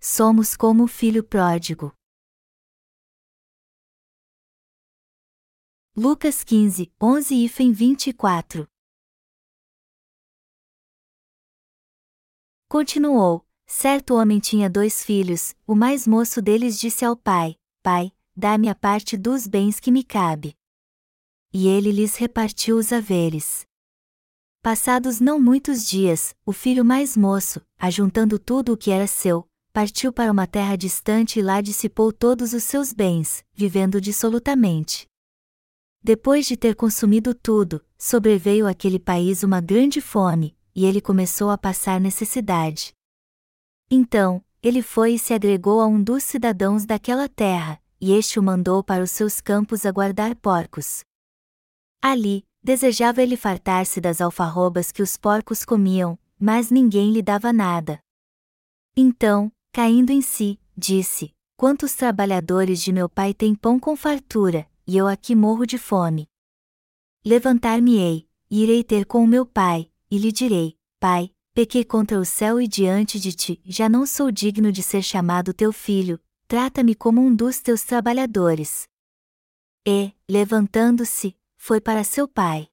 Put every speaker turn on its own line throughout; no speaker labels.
somos como o filho pródigo. Lucas 15, 11 e 24 Continuou: Certo homem tinha dois filhos, o mais moço deles disse ao pai: Pai, dá-me a parte dos bens que me cabe. E ele lhes repartiu os haveres. Passados não muitos dias, o filho mais moço, ajuntando tudo o que era seu, partiu para uma terra distante e lá dissipou todos os seus bens, vivendo dissolutamente. Depois de ter consumido tudo, sobreveio àquele país uma grande fome, e ele começou a passar necessidade. Então, ele foi e se agregou a um dos cidadãos daquela terra, e este o mandou para os seus campos a guardar porcos. Ali, desejava ele fartar-se das alfarrobas que os porcos comiam, mas ninguém lhe dava nada. Então, caindo em si, disse: Quantos trabalhadores de meu pai têm pão com fartura, e eu aqui morro de fome. Levantar-me-ei, e irei ter com o meu pai, e lhe direi: Pai, pequei contra o céu e diante de ti, já não sou digno de ser chamado teu filho, trata-me como um dos teus trabalhadores. E, levantando-se, foi para seu pai.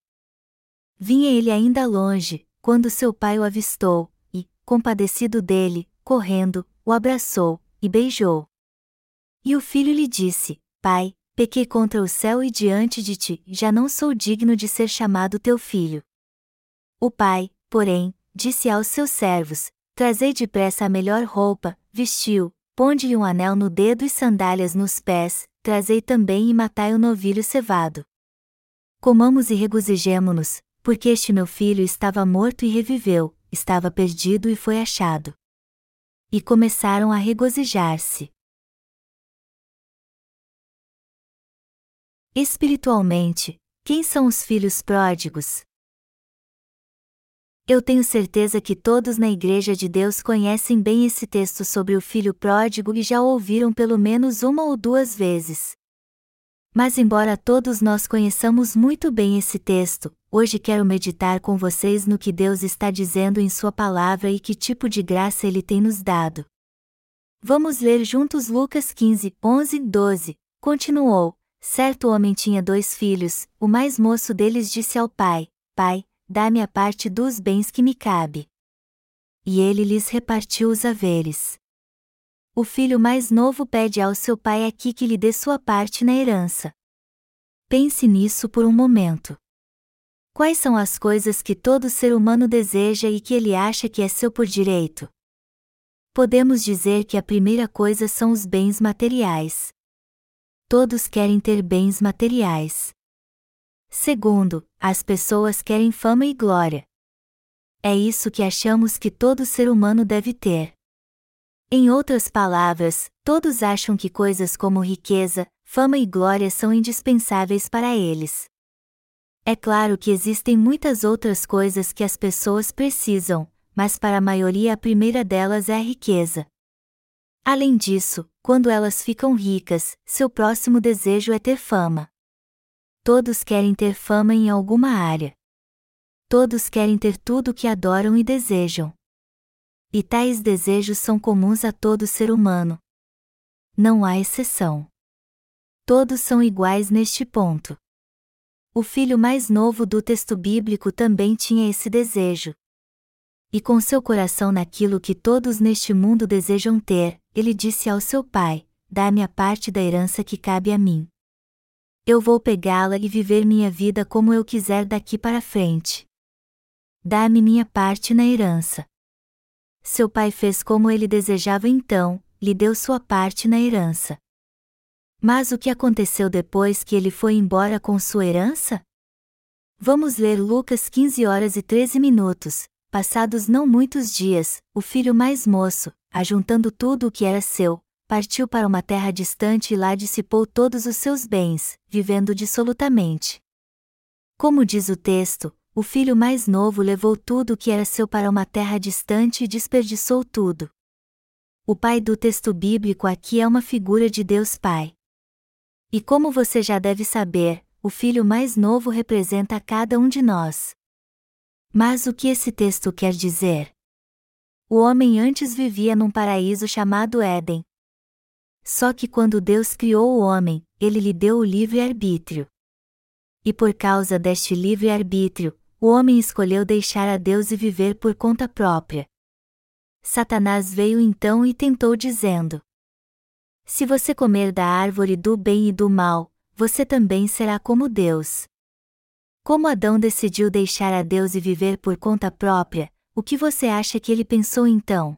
Vinha ele ainda longe, quando seu pai o avistou, e, compadecido dele, correndo, o abraçou, e beijou. E o filho lhe disse: Pai, pequei contra o céu e diante de ti, já não sou digno de ser chamado teu filho. O pai, porém, disse aos seus servos: Trazei depressa a melhor roupa, vestiu, ponde-lhe um anel no dedo e sandálias nos pés, trazei também e matai o novilho cevado. Comamos e regozijemo-nos, porque este meu filho estava morto e reviveu, estava perdido e foi achado. E começaram a regozijar-se. Espiritualmente, quem são os filhos pródigos? Eu tenho certeza que todos na Igreja de Deus conhecem bem esse texto sobre o filho pródigo e já o ouviram pelo menos uma ou duas vezes. Mas, embora todos nós conheçamos muito bem esse texto, hoje quero meditar com vocês no que Deus está dizendo em Sua palavra e que tipo de graça Ele tem nos dado. Vamos ler juntos Lucas 15, 11 e 12. Continuou: Certo homem tinha dois filhos, o mais moço deles disse ao pai: Pai, dá-me a parte dos bens que me cabe. E ele lhes repartiu os haveres. O filho mais novo pede ao seu pai aqui que lhe dê sua parte na herança. Pense nisso por um momento. Quais são as coisas que todo ser humano deseja e que ele acha que é seu por direito? Podemos dizer que a primeira coisa são os bens materiais. Todos querem ter bens materiais. Segundo, as pessoas querem fama e glória. É isso que achamos que todo ser humano deve ter. Em outras palavras, todos acham que coisas como riqueza, fama e glória são indispensáveis para eles. É claro que existem muitas outras coisas que as pessoas precisam, mas para a maioria a primeira delas é a riqueza. Além disso, quando elas ficam ricas, seu próximo desejo é ter fama. Todos querem ter fama em alguma área. Todos querem ter tudo o que adoram e desejam. E tais desejos são comuns a todo ser humano. Não há exceção. Todos são iguais neste ponto. O filho mais novo do texto bíblico também tinha esse desejo. E com seu coração naquilo que todos neste mundo desejam ter, ele disse ao seu pai: Dá-me a parte da herança que cabe a mim eu vou pegá-la e viver minha vida como eu quiser daqui para frente. Dá-me minha parte na herança. Seu pai fez como ele desejava então, lhe deu sua parte na herança. Mas o que aconteceu depois que ele foi embora com sua herança? Vamos ler Lucas 15 horas e 13 minutos. Passados não muitos dias, o filho mais moço, ajuntando tudo o que era seu, partiu para uma terra distante e lá dissipou todos os seus bens, vivendo dissolutamente. Como diz o texto, o filho mais novo levou tudo o que era seu para uma terra distante e desperdiçou tudo. O pai do texto bíblico aqui é uma figura de Deus Pai. E como você já deve saber, o filho mais novo representa cada um de nós. Mas o que esse texto quer dizer? O homem antes vivia num paraíso chamado Éden. Só que quando Deus criou o homem, ele lhe deu o livre-arbítrio. E por causa deste livre-arbítrio, o homem escolheu deixar a Deus e viver por conta própria. Satanás veio então e tentou dizendo: Se você comer da árvore do bem e do mal, você também será como Deus. Como Adão decidiu deixar a Deus e viver por conta própria, o que você acha que ele pensou então?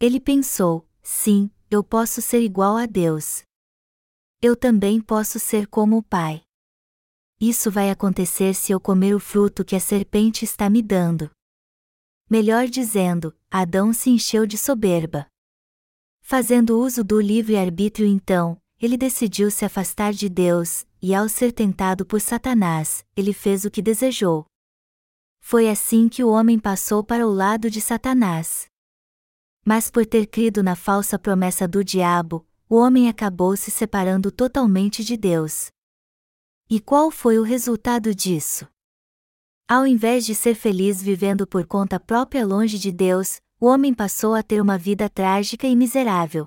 Ele pensou: sim, eu posso ser igual a Deus. Eu também posso ser como o Pai. Isso vai acontecer se eu comer o fruto que a serpente está me dando. Melhor dizendo, Adão se encheu de soberba. Fazendo uso do livre-arbítrio então, ele decidiu se afastar de Deus, e ao ser tentado por Satanás, ele fez o que desejou. Foi assim que o homem passou para o lado de Satanás. Mas por ter crido na falsa promessa do diabo, o homem acabou se separando totalmente de Deus. E qual foi o resultado disso? Ao invés de ser feliz vivendo por conta própria longe de Deus, o homem passou a ter uma vida trágica e miserável.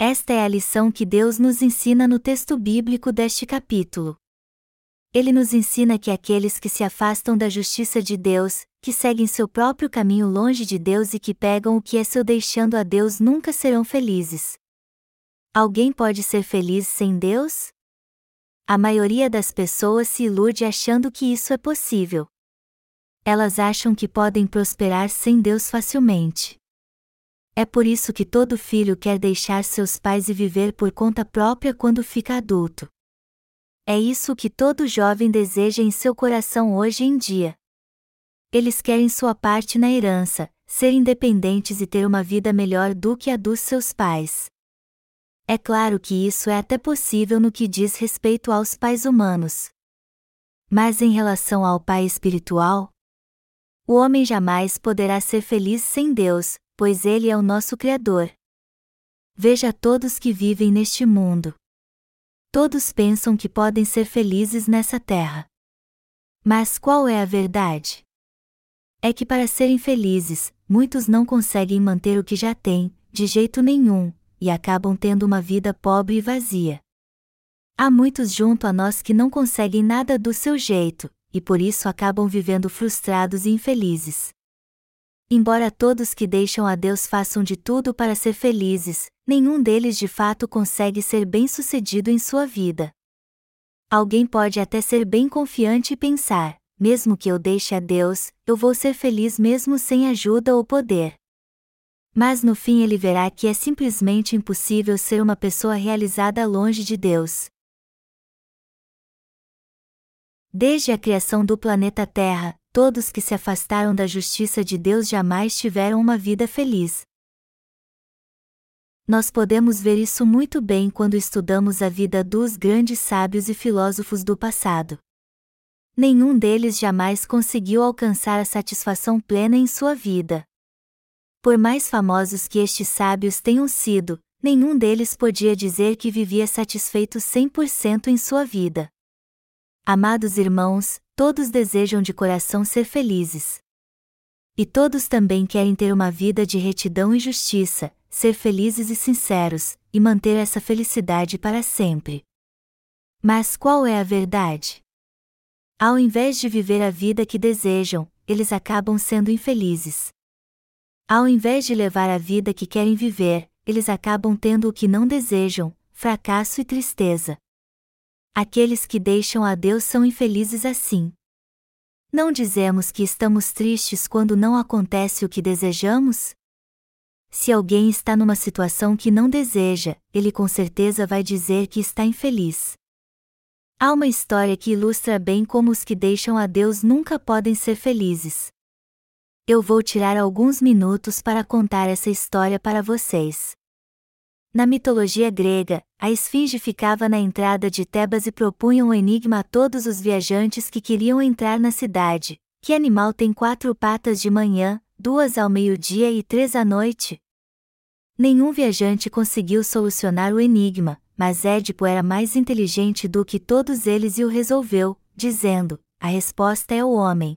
Esta é a lição que Deus nos ensina no texto bíblico deste capítulo. Ele nos ensina que aqueles que se afastam da justiça de Deus, que seguem seu próprio caminho longe de Deus e que pegam o que é seu deixando a Deus nunca serão felizes. Alguém pode ser feliz sem Deus? A maioria das pessoas se ilude achando que isso é possível. Elas acham que podem prosperar sem Deus facilmente. É por isso que todo filho quer deixar seus pais e viver por conta própria quando fica adulto. É isso que todo jovem deseja em seu coração hoje em dia. Eles querem sua parte na herança, ser independentes e ter uma vida melhor do que a dos seus pais. É claro que isso é até possível no que diz respeito aos pais humanos. Mas em relação ao pai espiritual, o homem jamais poderá ser feliz sem Deus, pois Ele é o nosso Criador. Veja todos que vivem neste mundo. Todos pensam que podem ser felizes nessa terra. Mas qual é a verdade? É que para serem felizes, muitos não conseguem manter o que já têm, de jeito nenhum, e acabam tendo uma vida pobre e vazia. Há muitos junto a nós que não conseguem nada do seu jeito, e por isso acabam vivendo frustrados e infelizes. Embora todos que deixam a Deus façam de tudo para ser felizes, nenhum deles de fato consegue ser bem-sucedido em sua vida. Alguém pode até ser bem confiante e pensar: mesmo que eu deixe a Deus, eu vou ser feliz mesmo sem ajuda ou poder. Mas no fim ele verá que é simplesmente impossível ser uma pessoa realizada longe de Deus. Desde a criação do planeta Terra, todos que se afastaram da justiça de Deus jamais tiveram uma vida feliz. Nós podemos ver isso muito bem quando estudamos a vida dos grandes sábios e filósofos do passado. Nenhum deles jamais conseguiu alcançar a satisfação plena em sua vida. Por mais famosos que estes sábios tenham sido, nenhum deles podia dizer que vivia satisfeito 100% em sua vida. Amados irmãos, todos desejam de coração ser felizes. E todos também querem ter uma vida de retidão e justiça, ser felizes e sinceros, e manter essa felicidade para sempre. Mas qual é a verdade? Ao invés de viver a vida que desejam, eles acabam sendo infelizes. Ao invés de levar a vida que querem viver, eles acabam tendo o que não desejam, fracasso e tristeza. Aqueles que deixam a Deus são infelizes assim. Não dizemos que estamos tristes quando não acontece o que desejamos? Se alguém está numa situação que não deseja, ele com certeza vai dizer que está infeliz. Há uma história que ilustra bem como os que deixam a Deus nunca podem ser felizes. Eu vou tirar alguns minutos para contar essa história para vocês. Na mitologia grega, a esfinge ficava na entrada de Tebas e propunha um enigma a todos os viajantes que queriam entrar na cidade: que animal tem quatro patas de manhã, duas ao meio-dia e três à noite? Nenhum viajante conseguiu solucionar o enigma, mas Édipo era mais inteligente do que todos eles e o resolveu, dizendo: a resposta é o homem.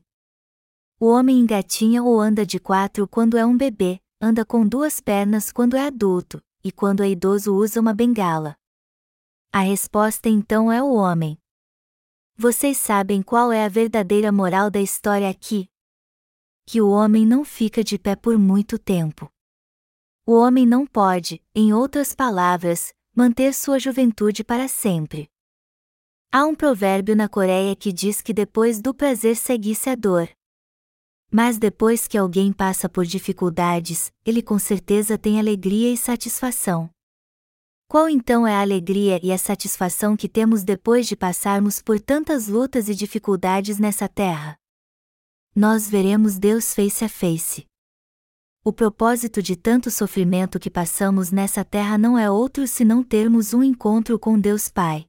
O homem engatinha ou anda de quatro quando é um bebê, anda com duas pernas quando é adulto, e quando é idoso usa uma bengala. A resposta então é o homem. Vocês sabem qual é a verdadeira moral da história aqui? Que o homem não fica de pé por muito tempo. O homem não pode, em outras palavras, manter sua juventude para sempre. Há um provérbio na Coreia que diz que depois do prazer segue-se a dor. Mas depois que alguém passa por dificuldades, ele com certeza tem alegria e satisfação. Qual então é a alegria e a satisfação que temos depois de passarmos por tantas lutas e dificuldades nessa terra? Nós veremos Deus face a face. O propósito de tanto sofrimento que passamos nessa terra não é outro senão termos um encontro com Deus Pai.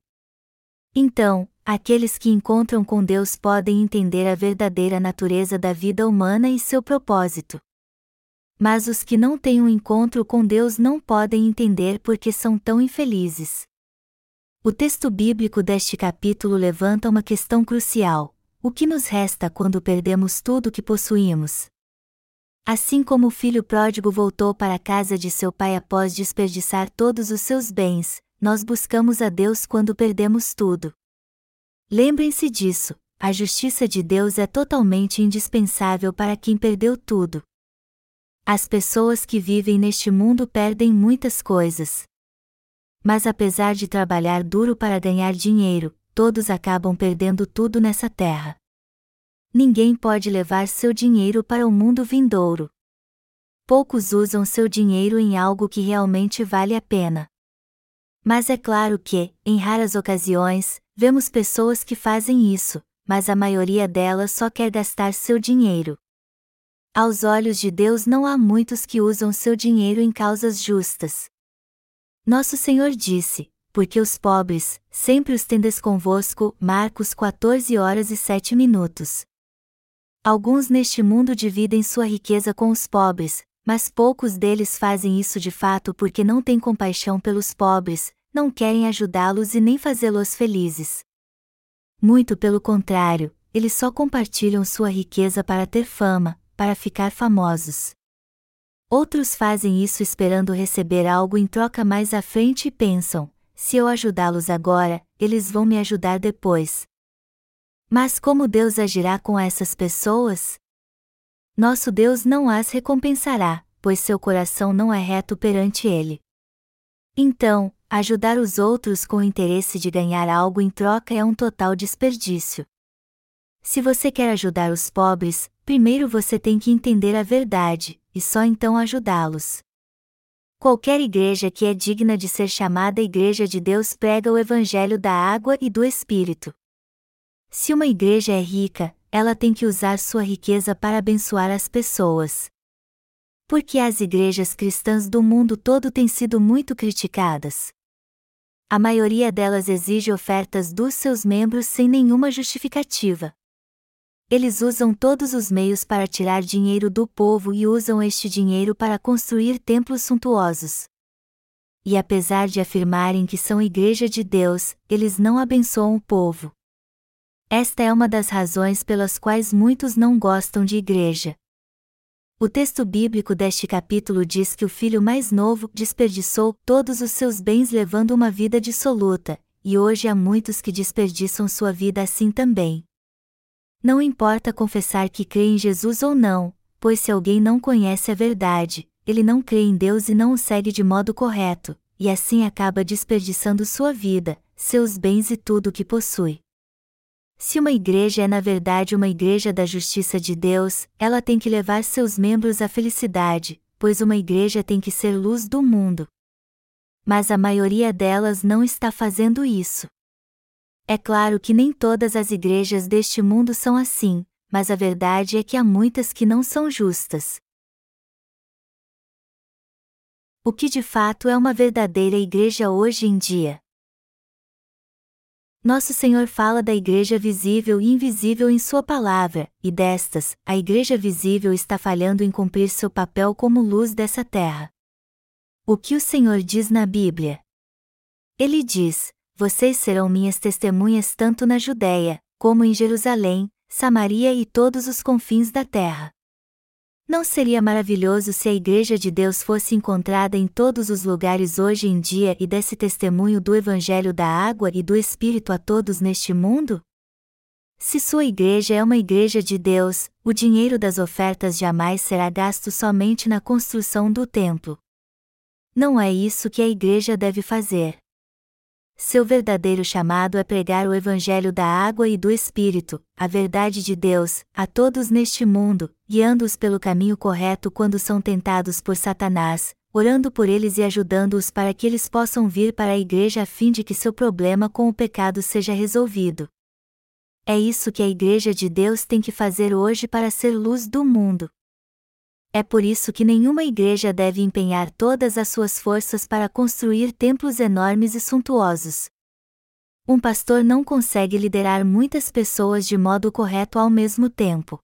Então, aqueles que encontram com Deus podem entender a verdadeira natureza da vida humana e seu propósito mas os que não têm um encontro com Deus não podem entender porque são tão infelizes. O texto bíblico deste capítulo levanta uma questão crucial: o que nos resta quando perdemos tudo o que possuímos? Assim como o filho pródigo voltou para a casa de seu pai após desperdiçar todos os seus bens, nós buscamos a Deus quando perdemos tudo. Lembrem-se disso, a justiça de Deus é totalmente indispensável para quem perdeu tudo. As pessoas que vivem neste mundo perdem muitas coisas. Mas apesar de trabalhar duro para ganhar dinheiro, todos acabam perdendo tudo nessa terra. Ninguém pode levar seu dinheiro para o mundo vindouro. Poucos usam seu dinheiro em algo que realmente vale a pena. Mas é claro que, em raras ocasiões, vemos pessoas que fazem isso, mas a maioria delas só quer gastar seu dinheiro. Aos olhos de Deus não há muitos que usam seu dinheiro em causas justas. Nosso Senhor disse: Porque os pobres, sempre os tendes convosco. Marcos 14 horas e 7 minutos. Alguns neste mundo dividem sua riqueza com os pobres, mas poucos deles fazem isso de fato porque não têm compaixão pelos pobres, não querem ajudá-los e nem fazê-los felizes. Muito pelo contrário, eles só compartilham sua riqueza para ter fama, para ficar famosos. Outros fazem isso esperando receber algo em troca mais à frente e pensam: se eu ajudá-los agora, eles vão me ajudar depois. Mas como Deus agirá com essas pessoas? Nosso Deus não as recompensará, pois seu coração não é reto perante Ele. Então, ajudar os outros com o interesse de ganhar algo em troca é um total desperdício. Se você quer ajudar os pobres, primeiro você tem que entender a verdade, e só então ajudá-los. Qualquer igreja que é digna de ser chamada Igreja de Deus prega o Evangelho da água e do Espírito. Se uma igreja é rica, ela tem que usar sua riqueza para abençoar as pessoas. Porque as igrejas cristãs do mundo todo têm sido muito criticadas. A maioria delas exige ofertas dos seus membros sem nenhuma justificativa. Eles usam todos os meios para tirar dinheiro do povo e usam este dinheiro para construir templos suntuosos. E apesar de afirmarem que são igreja de Deus, eles não abençoam o povo. Esta é uma das razões pelas quais muitos não gostam de igreja. O texto bíblico deste capítulo diz que o filho mais novo desperdiçou todos os seus bens levando uma vida dissoluta, e hoje há muitos que desperdiçam sua vida assim também. Não importa confessar que crê em Jesus ou não, pois se alguém não conhece a verdade, ele não crê em Deus e não o segue de modo correto, e assim acaba desperdiçando sua vida, seus bens e tudo o que possui. Se uma igreja é na verdade uma igreja da justiça de Deus, ela tem que levar seus membros à felicidade, pois uma igreja tem que ser luz do mundo. Mas a maioria delas não está fazendo isso. É claro que nem todas as igrejas deste mundo são assim, mas a verdade é que há muitas que não são justas. O que de fato é uma verdadeira igreja hoje em dia? Nosso Senhor fala da igreja visível e invisível em Sua palavra, e destas, a igreja visível está falhando em cumprir seu papel como luz dessa terra. O que o Senhor diz na Bíblia? Ele diz: vocês serão minhas testemunhas tanto na Judéia, como em Jerusalém, Samaria e todos os confins da terra. Não seria maravilhoso se a Igreja de Deus fosse encontrada em todos os lugares hoje em dia e desse testemunho do Evangelho da água e do Espírito a todos neste mundo? Se sua igreja é uma igreja de Deus, o dinheiro das ofertas jamais será gasto somente na construção do templo. Não é isso que a igreja deve fazer. Seu verdadeiro chamado é pregar o Evangelho da água e do Espírito, a verdade de Deus, a todos neste mundo, guiando-os pelo caminho correto quando são tentados por Satanás, orando por eles e ajudando-os para que eles possam vir para a igreja a fim de que seu problema com o pecado seja resolvido. É isso que a Igreja de Deus tem que fazer hoje para ser luz do mundo. É por isso que nenhuma igreja deve empenhar todas as suas forças para construir templos enormes e suntuosos. Um pastor não consegue liderar muitas pessoas de modo correto ao mesmo tempo.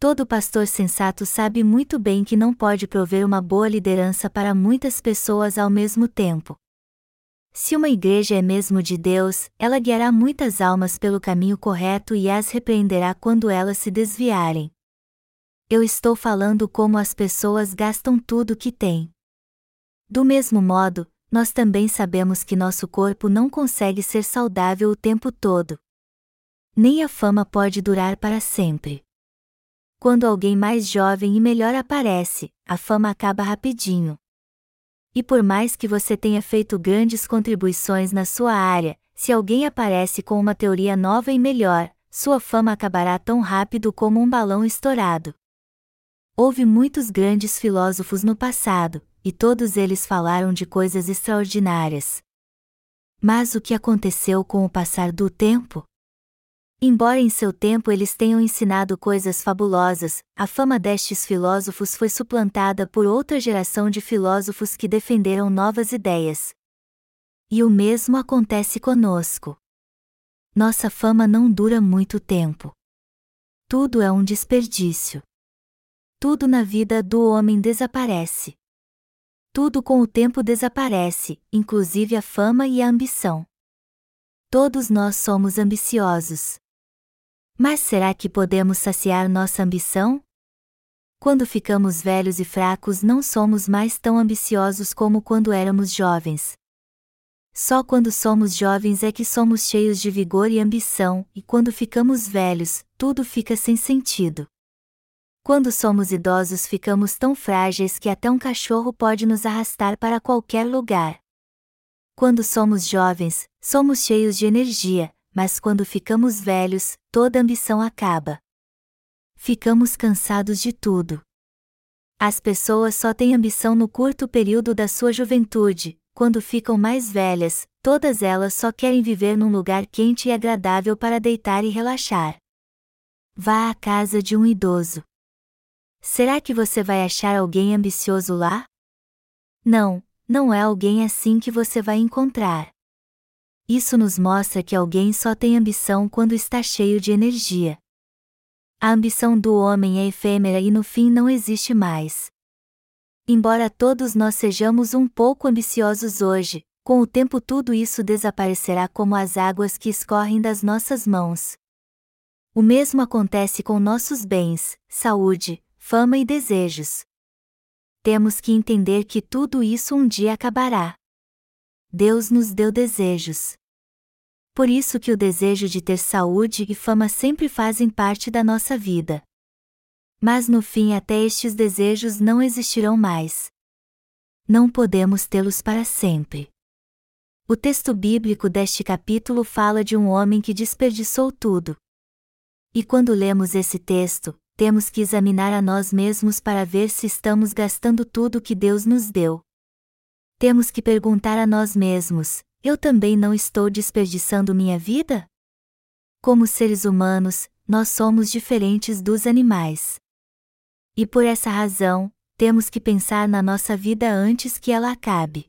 Todo pastor sensato sabe muito bem que não pode prover uma boa liderança para muitas pessoas ao mesmo tempo. Se uma igreja é mesmo de Deus, ela guiará muitas almas pelo caminho correto e as repreenderá quando elas se desviarem eu estou falando como as pessoas gastam tudo que têm. Do mesmo modo, nós também sabemos que nosso corpo não consegue ser saudável o tempo todo. Nem a fama pode durar para sempre. Quando alguém mais jovem e melhor aparece, a fama acaba rapidinho. E por mais que você tenha feito grandes contribuições na sua área, se alguém aparece com uma teoria nova e melhor, sua fama acabará tão rápido como um balão estourado. Houve muitos grandes filósofos no passado, e todos eles falaram de coisas extraordinárias. Mas o que aconteceu com o passar do tempo? Embora em seu tempo eles tenham ensinado coisas fabulosas, a fama destes filósofos foi suplantada por outra geração de filósofos que defenderam novas ideias. E o mesmo acontece conosco. Nossa fama não dura muito tempo. Tudo é um desperdício. Tudo na vida do homem desaparece. Tudo com o tempo desaparece, inclusive a fama e a ambição. Todos nós somos ambiciosos. Mas será que podemos saciar nossa ambição? Quando ficamos velhos e fracos, não somos mais tão ambiciosos como quando éramos jovens. Só quando somos jovens é que somos cheios de vigor e ambição, e quando ficamos velhos, tudo fica sem sentido. Quando somos idosos, ficamos tão frágeis que até um cachorro pode nos arrastar para qualquer lugar. Quando somos jovens, somos cheios de energia, mas quando ficamos velhos, toda ambição acaba. Ficamos cansados de tudo. As pessoas só têm ambição no curto período da sua juventude, quando ficam mais velhas, todas elas só querem viver num lugar quente e agradável para deitar e relaxar. Vá à casa de um idoso. Será que você vai achar alguém ambicioso lá? Não, não é alguém assim que você vai encontrar. Isso nos mostra que alguém só tem ambição quando está cheio de energia. A ambição do homem é efêmera e no fim não existe mais. Embora todos nós sejamos um pouco ambiciosos hoje, com o tempo tudo isso desaparecerá como as águas que escorrem das nossas mãos. O mesmo acontece com nossos bens, saúde, fama e desejos. Temos que entender que tudo isso um dia acabará. Deus nos deu desejos. Por isso que o desejo de ter saúde e fama sempre fazem parte da nossa vida. Mas no fim até estes desejos não existirão mais. Não podemos tê-los para sempre. O texto bíblico deste capítulo fala de um homem que desperdiçou tudo. E quando lemos esse texto, temos que examinar a nós mesmos para ver se estamos gastando tudo que Deus nos deu. Temos que perguntar a nós mesmos: eu também não estou desperdiçando minha vida? Como seres humanos, nós somos diferentes dos animais. E por essa razão, temos que pensar na nossa vida antes que ela acabe.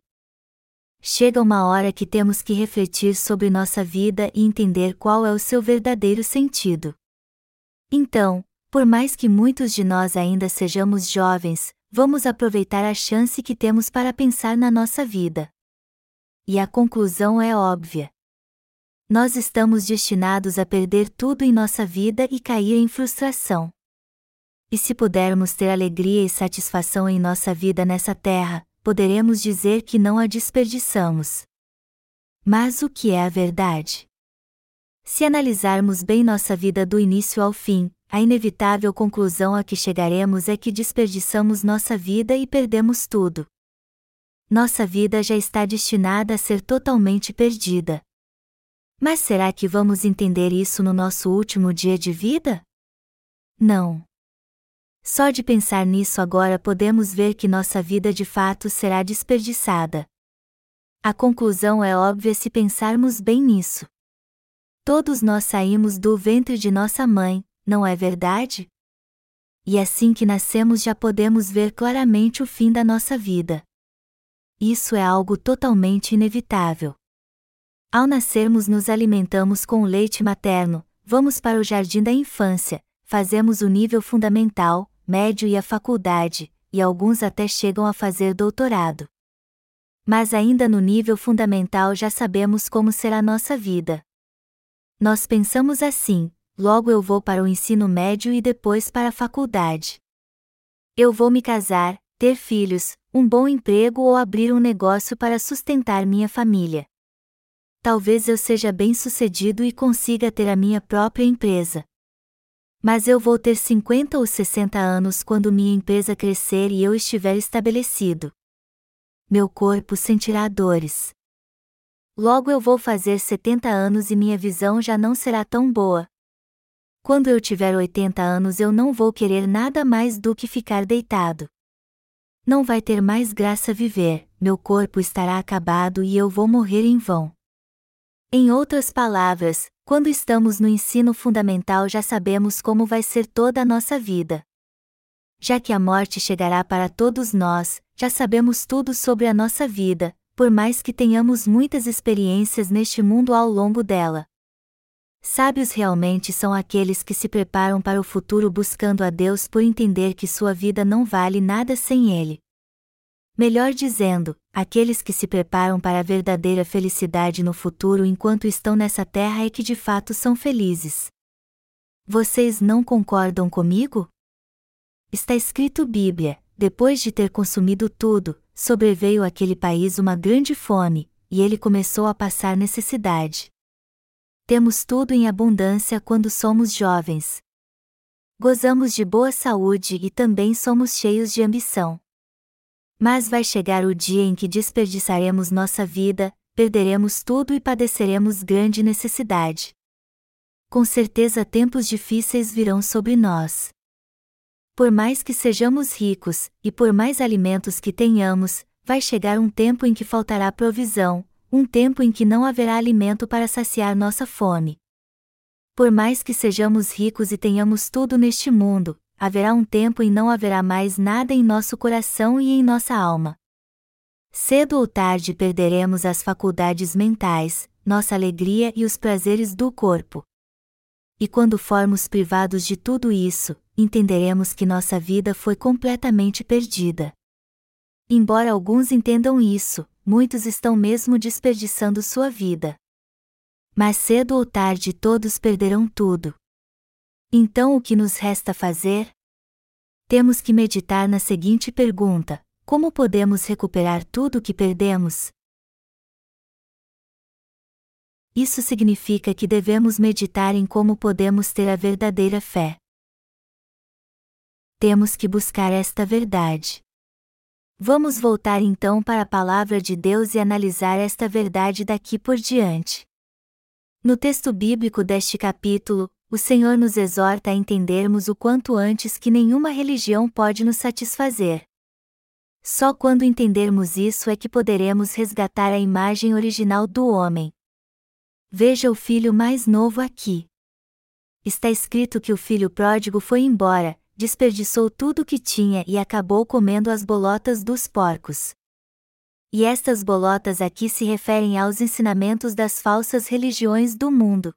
Chega uma hora que temos que refletir sobre nossa vida e entender qual é o seu verdadeiro sentido. Então, por mais que muitos de nós ainda sejamos jovens, vamos aproveitar a chance que temos para pensar na nossa vida. E a conclusão é óbvia. nós estamos destinados a perder tudo em nossa vida e cair em frustração. E se pudermos ter alegria e satisfação em nossa vida nessa terra, poderemos dizer que não a desperdiçamos. Mas o que é a verdade? Se analisarmos bem nossa vida do início ao fim, a inevitável conclusão a que chegaremos é que desperdiçamos nossa vida e perdemos tudo. Nossa vida já está destinada a ser totalmente perdida. Mas será que vamos entender isso no nosso último dia de vida? Não. Só de pensar nisso agora podemos ver que nossa vida de fato será desperdiçada. A conclusão é óbvia se pensarmos bem nisso. Todos nós saímos do ventre de nossa mãe, não é verdade? E assim que nascemos já podemos ver claramente o fim da nossa vida. Isso é algo totalmente inevitável. Ao nascermos, nos alimentamos com o leite materno, vamos para o jardim da infância, fazemos o nível fundamental, médio e a faculdade, e alguns até chegam a fazer doutorado. Mas ainda no nível fundamental já sabemos como será nossa vida. Nós pensamos assim: logo eu vou para o ensino médio e depois para a faculdade. Eu vou me casar, ter filhos, um bom emprego ou abrir um negócio para sustentar minha família. Talvez eu seja bem-sucedido e consiga ter a minha própria empresa. Mas eu vou ter 50 ou 60 anos quando minha empresa crescer e eu estiver estabelecido. Meu corpo sentirá dores. Logo eu vou fazer 70 anos e minha visão já não será tão boa. Quando eu tiver 80 anos eu não vou querer nada mais do que ficar deitado. Não vai ter mais graça viver, meu corpo estará acabado e eu vou morrer em vão. Em outras palavras, quando estamos no ensino fundamental já sabemos como vai ser toda a nossa vida. Já que a morte chegará para todos nós, já sabemos tudo sobre a nossa vida, por mais que tenhamos muitas experiências neste mundo ao longo dela. Sábios realmente são aqueles que se preparam para o futuro buscando a Deus por entender que sua vida não vale nada sem Ele. Melhor dizendo, aqueles que se preparam para a verdadeira felicidade no futuro enquanto estão nessa terra é que de fato são felizes. Vocês não concordam comigo? Está escrito Bíblia: depois de ter consumido tudo, sobreveio àquele país uma grande fome, e ele começou a passar necessidade. Temos tudo em abundância quando somos jovens. Gozamos de boa saúde e também somos cheios de ambição. Mas vai chegar o dia em que desperdiçaremos nossa vida, perderemos tudo e padeceremos grande necessidade. Com certeza tempos difíceis virão sobre nós. Por mais que sejamos ricos, e por mais alimentos que tenhamos, vai chegar um tempo em que faltará provisão, um tempo em que não haverá alimento para saciar nossa fome. Por mais que sejamos ricos e tenhamos tudo neste mundo, haverá um tempo e não haverá mais nada em nosso coração e em nossa alma. Cedo ou tarde perderemos as faculdades mentais, nossa alegria e os prazeres do corpo. E quando formos privados de tudo isso, entenderemos que nossa vida foi completamente perdida. Embora alguns entendam isso, muitos estão mesmo desperdiçando sua vida. Mas cedo ou tarde todos perderão tudo. Então o que nos resta fazer? Temos que meditar na seguinte pergunta: como podemos recuperar tudo o que perdemos? Isso significa que devemos meditar em como podemos ter a verdadeira fé. Temos que buscar esta verdade. Vamos voltar então para a palavra de Deus e analisar esta verdade daqui por diante. No texto bíblico deste capítulo, o Senhor nos exorta a entendermos o quanto antes que nenhuma religião pode nos satisfazer. Só quando entendermos isso é que poderemos resgatar a imagem original do homem. Veja o filho mais novo aqui. Está escrito que o filho pródigo foi embora, desperdiçou tudo o que tinha e acabou comendo as bolotas dos porcos. E estas bolotas aqui se referem aos ensinamentos das falsas religiões do mundo.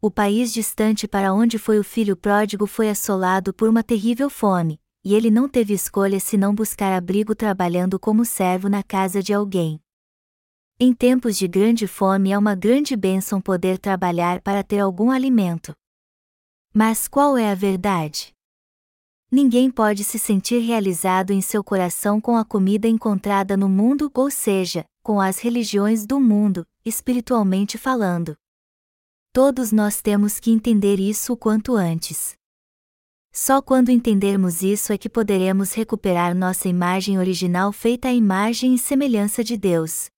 O país distante para onde foi o filho pródigo foi assolado por uma terrível fome, e ele não teve escolha senão buscar abrigo trabalhando como servo na casa de alguém. Em tempos de grande fome é uma grande bênção poder trabalhar para ter algum alimento. Mas qual é a verdade? Ninguém pode se sentir realizado em seu coração com a comida encontrada no mundo, ou seja, com as religiões do mundo, espiritualmente falando. Todos nós temos que entender isso o quanto antes. Só quando entendermos isso é que poderemos recuperar nossa imagem original feita à imagem e semelhança de Deus.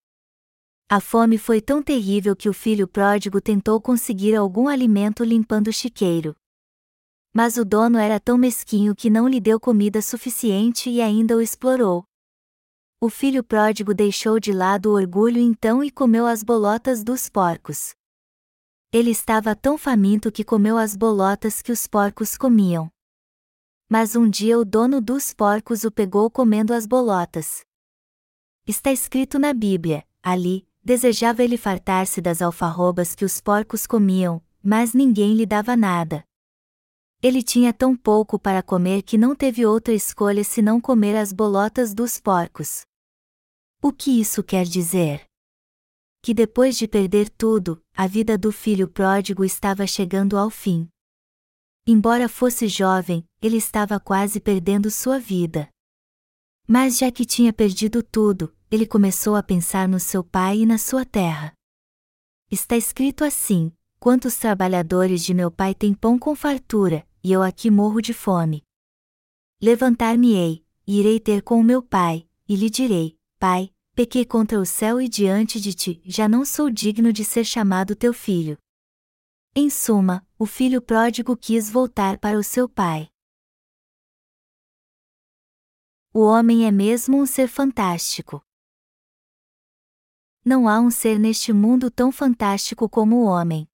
A fome foi tão terrível que o filho pródigo tentou conseguir algum alimento limpando o chiqueiro. Mas o dono era tão mesquinho que não lhe deu comida suficiente e ainda o explorou. O filho pródigo deixou de lado o orgulho então e comeu as bolotas dos porcos. Ele estava tão faminto que comeu as bolotas que os porcos comiam. Mas um dia o dono dos porcos o pegou comendo as bolotas. Está escrito na Bíblia: ali, desejava ele fartar-se das alfarrobas que os porcos comiam, mas ninguém lhe dava nada. Ele tinha tão pouco para comer que não teve outra escolha senão comer as bolotas dos porcos. O que isso quer dizer? Que depois de perder tudo, a vida do filho pródigo estava chegando ao fim. Embora fosse jovem, ele estava quase perdendo sua vida. Mas já que tinha perdido tudo, ele começou a pensar no seu pai e na sua terra. Está escrito assim: Quantos trabalhadores de meu pai têm pão com fartura, e eu aqui morro de fome. Levantar-me-ei, e irei ter com o meu pai, e lhe direi: Pai, pequei contra o céu e diante de ti, já não sou digno de ser chamado teu filho. Em suma, o filho pródigo quis voltar para o seu pai. O homem é mesmo um ser fantástico. Não há um ser neste mundo tão fantástico como o homem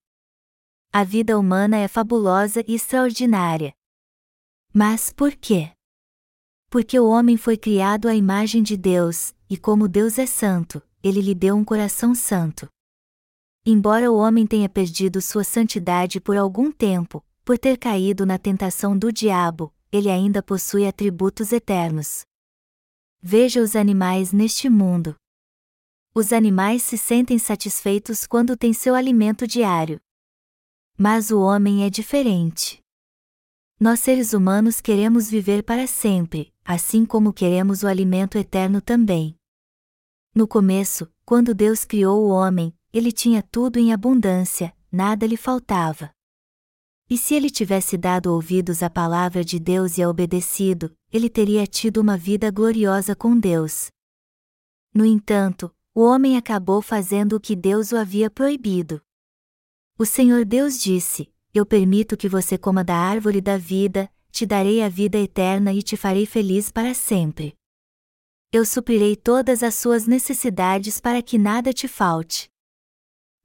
a vida humana é fabulosa e extraordinária. Mas por quê? Porque o homem foi criado à imagem de Deus, e como Deus é santo, ele lhe deu um coração santo. Embora o homem tenha perdido sua santidade por algum tempo, por ter caído na tentação do diabo, ele ainda possui atributos eternos. Veja os animais neste mundo. Os animais se sentem satisfeitos quando têm seu alimento diário. Mas o homem é diferente. Nós seres humanos queremos viver para sempre, assim como queremos o alimento eterno também. No começo, quando Deus criou o homem, ele tinha tudo em abundância, nada lhe faltava. E se ele tivesse dado ouvidos à palavra de Deus e a obedecido, ele teria tido uma vida gloriosa com Deus. No entanto, o homem acabou fazendo o que Deus o havia proibido. O Senhor Deus disse: Eu permito que você coma da árvore da vida, te darei a vida eterna e te farei feliz para sempre. Eu suprirei todas as suas necessidades para que nada te falte.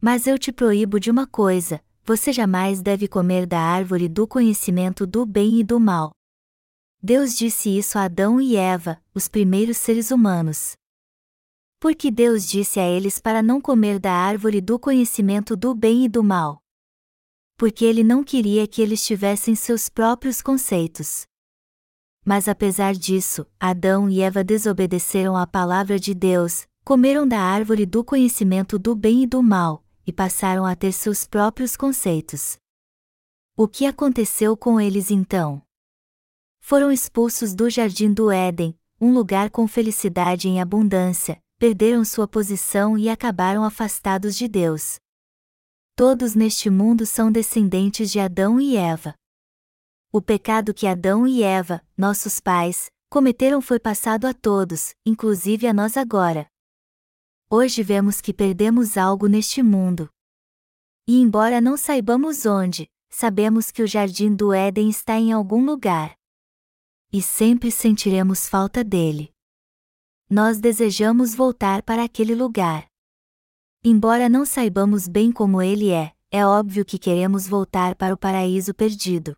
Mas eu te proíbo de uma coisa: você jamais deve comer da árvore do conhecimento do bem e do mal. Deus disse isso a Adão e Eva, os primeiros seres humanos. Porque Deus disse a eles para não comer da árvore do conhecimento do bem e do mal. Porque ele não queria que eles tivessem seus próprios conceitos. Mas apesar disso, Adão e Eva desobedeceram à palavra de Deus, comeram da árvore do conhecimento do bem e do mal, e passaram a ter seus próprios conceitos. O que aconteceu com eles então? Foram expulsos do jardim do Éden, um lugar com felicidade em abundância, perderam sua posição e acabaram afastados de Deus. Todos neste mundo são descendentes de Adão e Eva. O pecado que Adão e Eva, nossos pais, cometeram foi passado a todos, inclusive a nós agora. Hoje vemos que perdemos algo neste mundo. E embora não saibamos onde, sabemos que o jardim do Éden está em algum lugar. E sempre sentiremos falta dele nós desejamos voltar para aquele lugar. Embora não saibamos bem como ele é, é óbvio que queremos voltar para o paraíso perdido.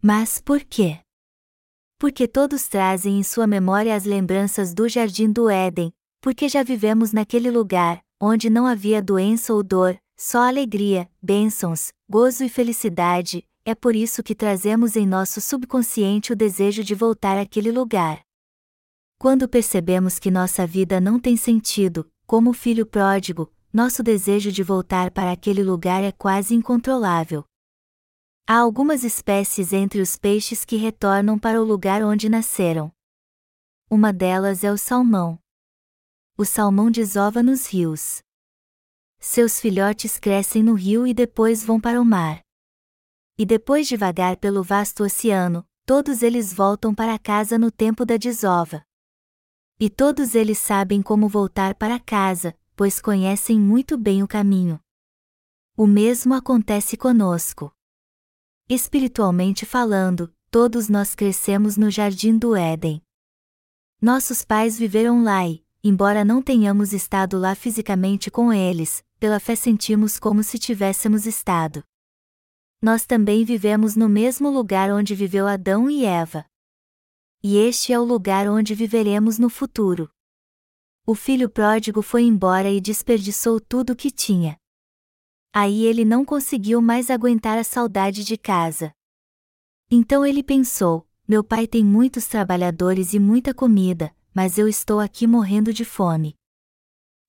Mas por quê? Porque todos trazem em sua memória as lembranças do jardim do Éden, porque já vivemos naquele lugar, onde não havia doença ou dor, só alegria, bênçãos, gozo e felicidade, é por isso que trazemos em nosso subconsciente o desejo de voltar àquele lugar. Quando percebemos que nossa vida não tem sentido, como o filho pródigo, nosso desejo de voltar para aquele lugar é quase incontrolável. Há algumas espécies entre os peixes que retornam para o lugar onde nasceram. Uma delas é o salmão. O salmão desova nos rios. Seus filhotes crescem no rio e depois vão para o mar. E depois de vagar pelo vasto oceano, todos eles voltam para casa no tempo da desova. E todos eles sabem como voltar para casa, pois conhecem muito bem o caminho. O mesmo acontece conosco. Espiritualmente falando, todos nós crescemos no jardim do Éden. Nossos pais viveram lá e, embora não tenhamos estado lá fisicamente com eles, pela fé sentimos como se tivéssemos estado. Nós também vivemos no mesmo lugar onde viveu Adão e Eva. E este é o lugar onde viveremos no futuro. O filho pródigo foi embora e desperdiçou tudo o que tinha. Aí ele não conseguiu mais aguentar a saudade de casa. Então ele pensou: meu pai tem muitos trabalhadores e muita comida, mas eu estou aqui morrendo de fome.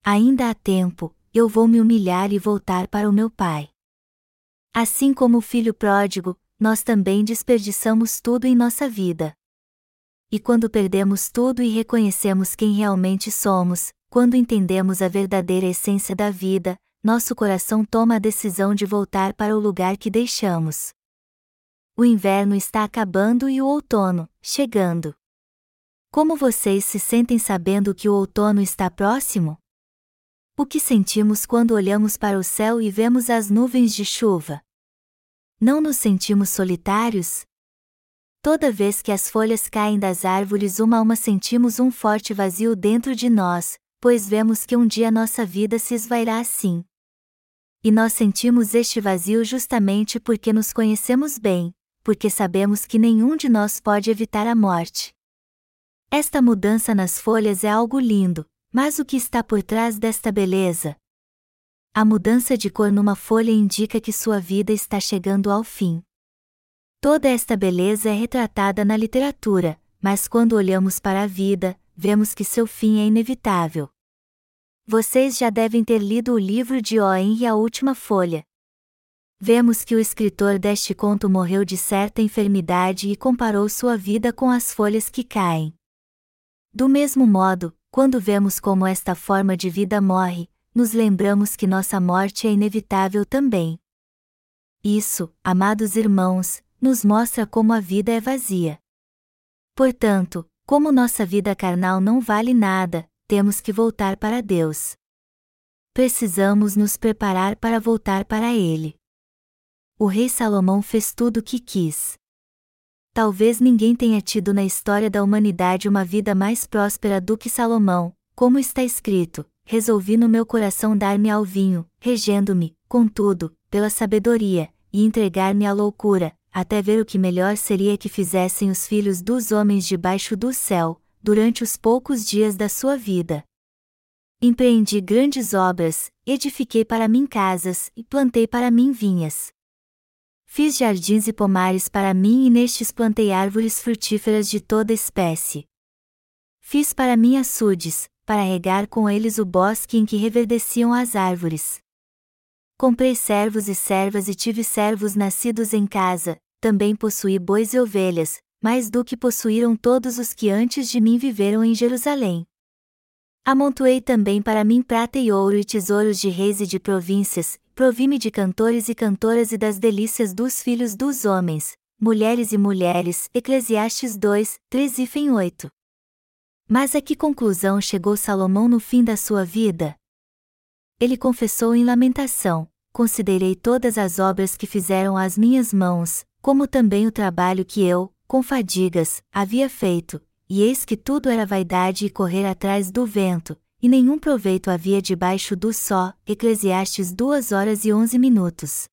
Ainda há tempo, eu vou me humilhar e voltar para o meu pai. Assim como o filho pródigo, nós também desperdiçamos tudo em nossa vida. E quando perdemos tudo e reconhecemos quem realmente somos, quando entendemos a verdadeira essência da vida, nosso coração toma a decisão de voltar para o lugar que deixamos. O inverno está acabando e o outono, chegando. Como vocês se sentem sabendo que o outono está próximo? O que sentimos quando olhamos para o céu e vemos as nuvens de chuva? Não nos sentimos solitários? Toda vez que as folhas caem das árvores uma a uma sentimos um forte vazio dentro de nós, pois vemos que um dia nossa vida se esvairá assim. E nós sentimos este vazio justamente porque nos conhecemos bem, porque sabemos que nenhum de nós pode evitar a morte. Esta mudança nas folhas é algo lindo, mas o que está por trás desta beleza? A mudança de cor numa folha indica que sua vida está chegando ao fim. Toda esta beleza é retratada na literatura, mas quando olhamos para a vida, vemos que seu fim é inevitável. Vocês já devem ter lido o livro de Owen e a última folha. Vemos que o escritor deste conto morreu de certa enfermidade e comparou sua vida com as folhas que caem. Do mesmo modo, quando vemos como esta forma de vida morre, nos lembramos que nossa morte é inevitável também. Isso, amados irmãos, nos mostra como a vida é vazia. Portanto, como nossa vida carnal não vale nada, temos que voltar para Deus. Precisamos nos preparar para voltar para Ele. O rei Salomão fez tudo o que quis. Talvez ninguém tenha tido na história da humanidade uma vida mais próspera do que Salomão, como está escrito: resolvi no meu coração dar-me ao vinho, regendo-me, contudo, pela sabedoria, e entregar-me à loucura, até ver o que melhor seria que fizessem os filhos dos homens debaixo do céu, durante os poucos dias da sua vida. Empreendi grandes obras, edifiquei para mim casas e plantei para mim vinhas. Fiz jardins e pomares para mim e nestes plantei árvores frutíferas de toda espécie. Fiz para mim açudes, para regar com eles o bosque em que reverdeciam as árvores. Comprei servos e servas e tive servos nascidos em casa, também possuí bois e ovelhas, mais do que possuíram todos os que antes de mim viveram em Jerusalém. Amontoei também para mim prata e ouro e tesouros de reis e de províncias, provi-me de cantores e cantoras e das delícias dos filhos dos homens, mulheres e mulheres. Eclesiastes 2, 3 e 8. Mas a que conclusão chegou Salomão no fim da sua vida? Ele confessou em lamentação: Considerei todas as obras que fizeram as minhas mãos, como também o trabalho que eu, com fadigas, havia feito, e eis que tudo era vaidade e correr atrás do vento, e nenhum proveito havia debaixo do só. Eclesiastes 2 horas e 11 minutos.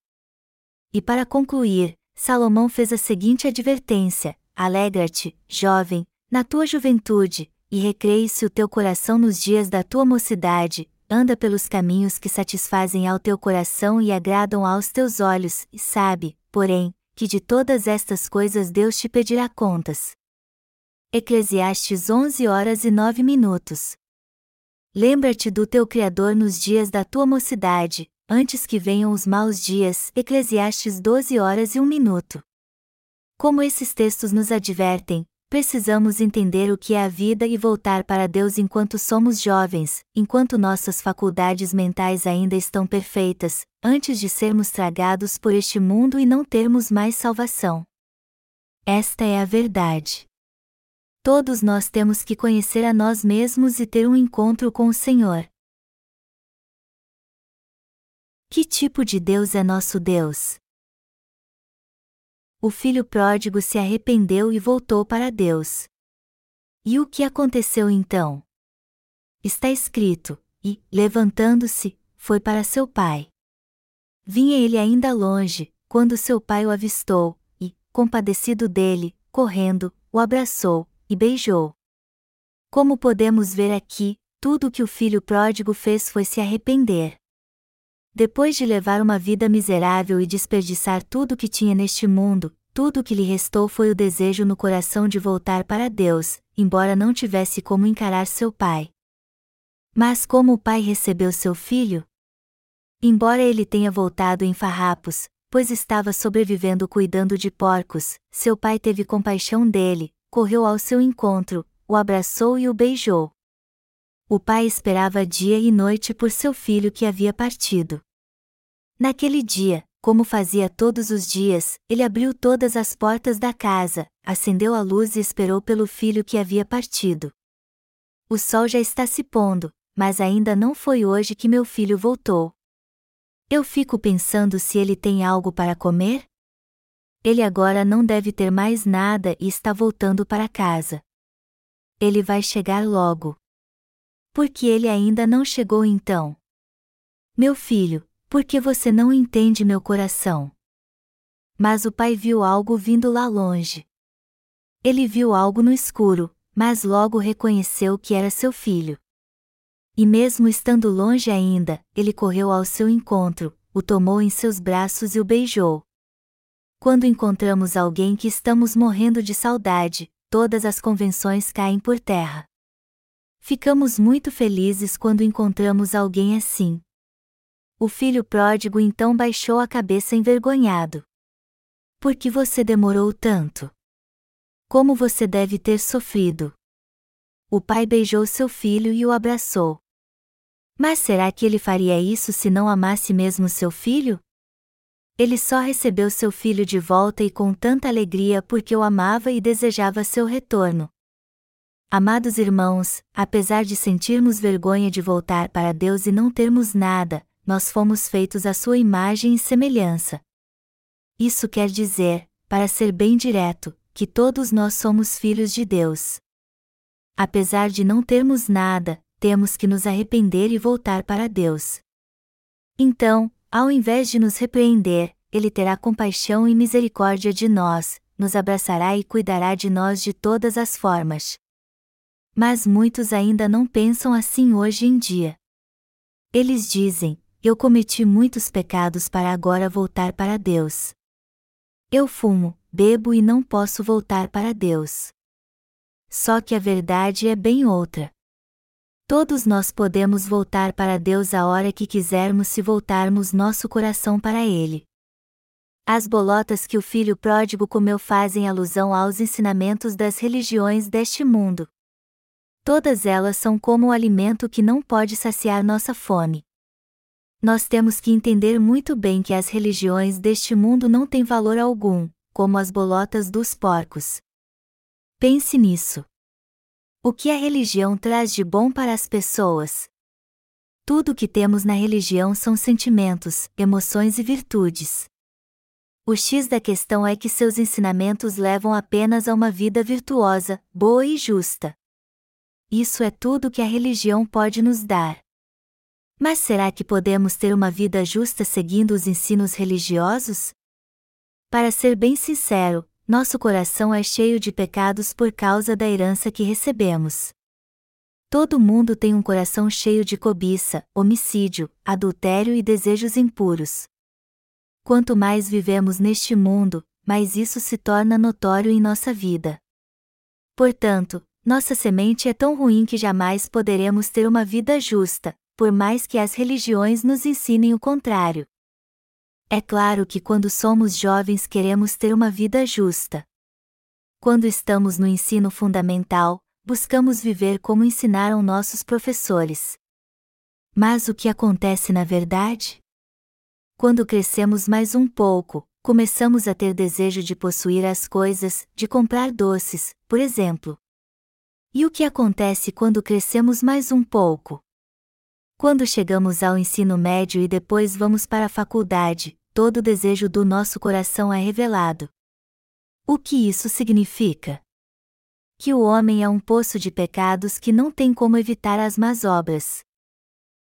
E para concluir, Salomão fez a seguinte advertência: Alegra-te, jovem, na tua juventude, e recreie-se o teu coração nos dias da tua mocidade, anda pelos caminhos que satisfazem ao teu coração e agradam aos teus olhos, e sabe, porém, que de todas estas coisas Deus te pedirá contas. Eclesiastes 11 horas e 9 minutos. Lembra-te do teu Criador nos dias da tua mocidade, antes que venham os maus dias. Eclesiastes 12 horas e 1 minuto. Como esses textos nos advertem, precisamos entender o que é a vida e voltar para Deus enquanto somos jovens, enquanto nossas faculdades mentais ainda estão perfeitas, antes de sermos tragados por este mundo e não termos mais salvação. Esta é a verdade. Todos nós temos que conhecer a nós mesmos e ter um encontro com o Senhor. Que tipo de Deus é nosso Deus? O filho pródigo se arrependeu e voltou para Deus. E o que aconteceu então? Está escrito: e, levantando-se, foi para seu pai. Vinha ele ainda longe, quando seu pai o avistou, e, compadecido dele, correndo, o abraçou, e beijou. Como podemos ver aqui, tudo o que o filho pródigo fez foi se arrepender. Depois de levar uma vida miserável e desperdiçar tudo o que tinha neste mundo, tudo o que lhe restou foi o desejo no coração de voltar para Deus, embora não tivesse como encarar seu pai. Mas como o pai recebeu seu filho? Embora ele tenha voltado em farrapos, pois estava sobrevivendo cuidando de porcos, seu pai teve compaixão dele, correu ao seu encontro, o abraçou e o beijou. O pai esperava dia e noite por seu filho que havia partido. Naquele dia, como fazia todos os dias, ele abriu todas as portas da casa, acendeu a luz e esperou pelo filho que havia partido. O sol já está se pondo, mas ainda não foi hoje que meu filho voltou. Eu fico pensando se ele tem algo para comer? Ele agora não deve ter mais nada e está voltando para casa. Ele vai chegar logo. Por que ele ainda não chegou então? Meu filho, por que você não entende meu coração? Mas o pai viu algo vindo lá longe. Ele viu algo no escuro, mas logo reconheceu que era seu filho. E mesmo estando longe ainda, ele correu ao seu encontro, o tomou em seus braços e o beijou. Quando encontramos alguém que estamos morrendo de saudade, todas as convenções caem por terra. Ficamos muito felizes quando encontramos alguém assim. O filho pródigo então baixou a cabeça envergonhado. Por que você demorou tanto? Como você deve ter sofrido? O pai beijou seu filho e o abraçou. Mas será que ele faria isso se não amasse mesmo seu filho? Ele só recebeu seu filho de volta e com tanta alegria porque o amava e desejava seu retorno. Amados irmãos, apesar de sentirmos vergonha de voltar para Deus e não termos nada, nós fomos feitos à sua imagem e semelhança. Isso quer dizer, para ser bem direto, que todos nós somos filhos de Deus. Apesar de não termos nada, temos que nos arrepender e voltar para Deus. Então, ao invés de nos repreender, ele terá compaixão e misericórdia de nós, nos abraçará e cuidará de nós de todas as formas. Mas muitos ainda não pensam assim hoje em dia. Eles dizem: Eu cometi muitos pecados para agora voltar para Deus. Eu fumo, bebo e não posso voltar para Deus. Só que a verdade é bem outra. Todos nós podemos voltar para Deus a hora que quisermos se voltarmos nosso coração para Ele. As bolotas que o filho pródigo comeu fazem alusão aos ensinamentos das religiões deste mundo. Todas elas são como o alimento que não pode saciar nossa fome. Nós temos que entender muito bem que as religiões deste mundo não têm valor algum, como as bolotas dos porcos. Pense nisso. O que a religião traz de bom para as pessoas? Tudo o que temos na religião são sentimentos, emoções e virtudes. O X da questão é que seus ensinamentos levam apenas a uma vida virtuosa, boa e justa. Isso é tudo que a religião pode nos dar. Mas será que podemos ter uma vida justa seguindo os ensinos religiosos? Para ser bem sincero, nosso coração é cheio de pecados por causa da herança que recebemos. Todo mundo tem um coração cheio de cobiça, homicídio, adultério e desejos impuros. Quanto mais vivemos neste mundo, mais isso se torna notório em nossa vida. Portanto, nossa semente é tão ruim que jamais poderemos ter uma vida justa, por mais que as religiões nos ensinem o contrário. É claro que quando somos jovens queremos ter uma vida justa. Quando estamos no ensino fundamental, buscamos viver como ensinaram nossos professores. Mas o que acontece na verdade? Quando crescemos mais um pouco, começamos a ter desejo de possuir as coisas, de comprar doces, por exemplo. E o que acontece quando crescemos mais um pouco? Quando chegamos ao ensino médio e depois vamos para a faculdade, todo o desejo do nosso coração é revelado. O que isso significa? Que o homem é um poço de pecados que não tem como evitar as más obras.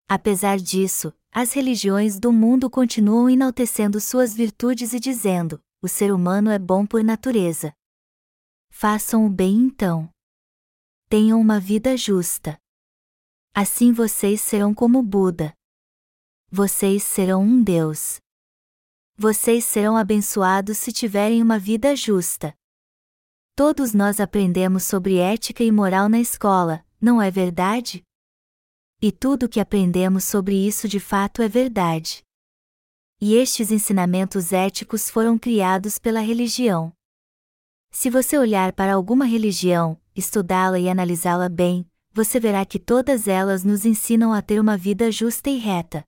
Apesar disso, as religiões do mundo continuam enaltecendo suas virtudes e dizendo: o ser humano é bom por natureza. Façam o bem então. Tenham uma vida justa. Assim vocês serão como Buda. Vocês serão um Deus. Vocês serão abençoados se tiverem uma vida justa. Todos nós aprendemos sobre ética e moral na escola, não é verdade? E tudo o que aprendemos sobre isso de fato é verdade. E estes ensinamentos éticos foram criados pela religião. Se você olhar para alguma religião, estudá-la e analisá-la bem, você verá que todas elas nos ensinam a ter uma vida justa e reta.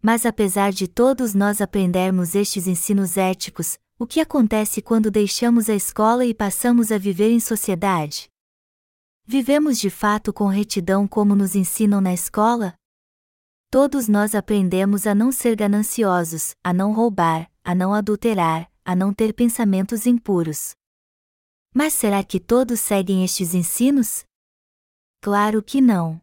Mas apesar de todos nós aprendermos estes ensinos éticos, o que acontece quando deixamos a escola e passamos a viver em sociedade? Vivemos de fato com retidão como nos ensinam na escola? Todos nós aprendemos a não ser gananciosos, a não roubar, a não adulterar, a não ter pensamentos impuros. Mas será que todos seguem estes ensinos? Claro que não.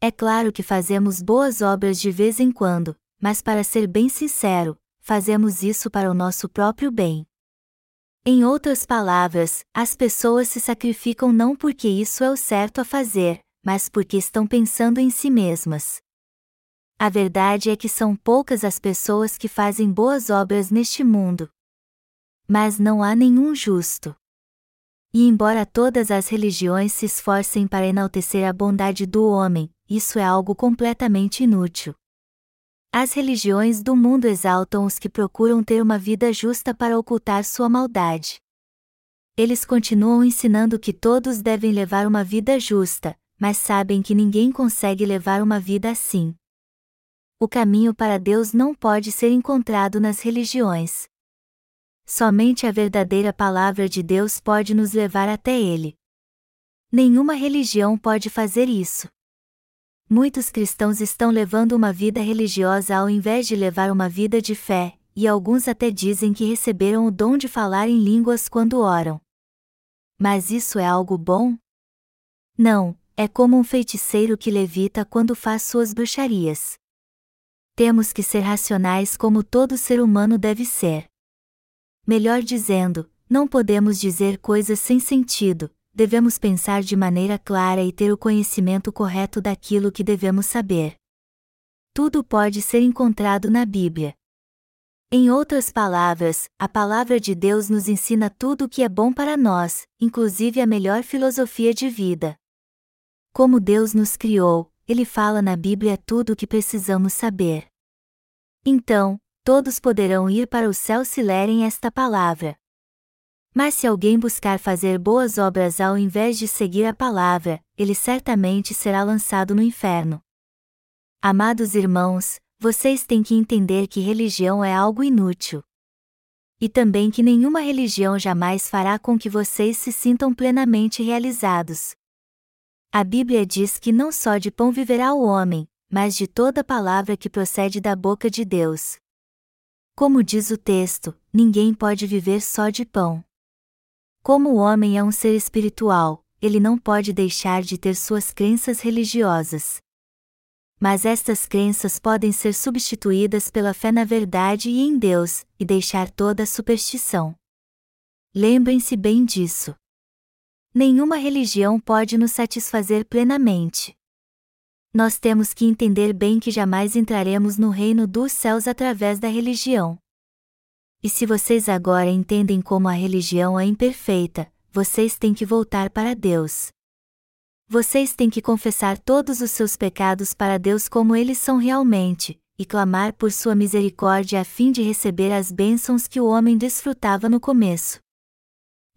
É claro que fazemos boas obras de vez em quando, mas para ser bem sincero, fazemos isso para o nosso próprio bem. Em outras palavras, as pessoas se sacrificam não porque isso é o certo a fazer, mas porque estão pensando em si mesmas. A verdade é que são poucas as pessoas que fazem boas obras neste mundo. Mas não há nenhum justo. E embora todas as religiões se esforcem para enaltecer a bondade do homem, isso é algo completamente inútil. As religiões do mundo exaltam os que procuram ter uma vida justa para ocultar sua maldade. Eles continuam ensinando que todos devem levar uma vida justa, mas sabem que ninguém consegue levar uma vida assim. O caminho para Deus não pode ser encontrado nas religiões. Somente a verdadeira palavra de Deus pode nos levar até Ele. Nenhuma religião pode fazer isso. Muitos cristãos estão levando uma vida religiosa ao invés de levar uma vida de fé, e alguns até dizem que receberam o dom de falar em línguas quando oram. Mas isso é algo bom? Não, é como um feiticeiro que levita quando faz suas bruxarias. Temos que ser racionais como todo ser humano deve ser. Melhor dizendo, não podemos dizer coisas sem sentido, devemos pensar de maneira clara e ter o conhecimento correto daquilo que devemos saber. Tudo pode ser encontrado na Bíblia. Em outras palavras, a palavra de Deus nos ensina tudo o que é bom para nós, inclusive a melhor filosofia de vida. Como Deus nos criou, Ele fala na Bíblia tudo o que precisamos saber. Então, todos poderão ir para o céu se lerem esta palavra. Mas se alguém buscar fazer boas obras ao invés de seguir a palavra, ele certamente será lançado no inferno. Amados irmãos, vocês têm que entender que religião é algo inútil. E também que nenhuma religião jamais fará com que vocês se sintam plenamente realizados. A Bíblia diz que não só de pão viverá o homem, mas de toda palavra que procede da boca de Deus. Como diz o texto, ninguém pode viver só de pão. Como o homem é um ser espiritual, ele não pode deixar de ter suas crenças religiosas. Mas estas crenças podem ser substituídas pela fé na verdade e em Deus, e deixar toda a superstição. Lembrem-se bem disso. Nenhuma religião pode nos satisfazer plenamente. Nós temos que entender bem que jamais entraremos no reino dos céus através da religião. E se vocês agora entendem como a religião é imperfeita, vocês têm que voltar para Deus. Vocês têm que confessar todos os seus pecados para Deus como eles são realmente, e clamar por sua misericórdia a fim de receber as bênçãos que o homem desfrutava no começo.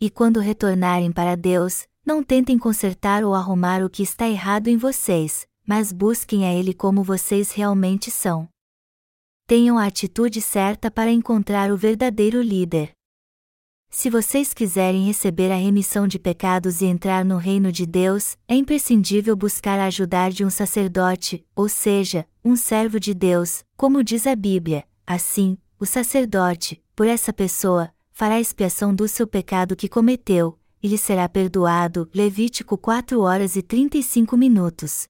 E quando retornarem para Deus, não tentem consertar ou arrumar o que está errado em vocês, mas busquem a Ele como vocês realmente são. Tenham a atitude certa para encontrar o verdadeiro líder. Se vocês quiserem receber a remissão de pecados e entrar no reino de Deus, é imprescindível buscar a ajudar de um sacerdote, ou seja, um servo de Deus, como diz a Bíblia. Assim, o sacerdote, por essa pessoa, fará expiação do seu pecado que cometeu, e lhe será perdoado. Levítico 4 horas e 35 minutos.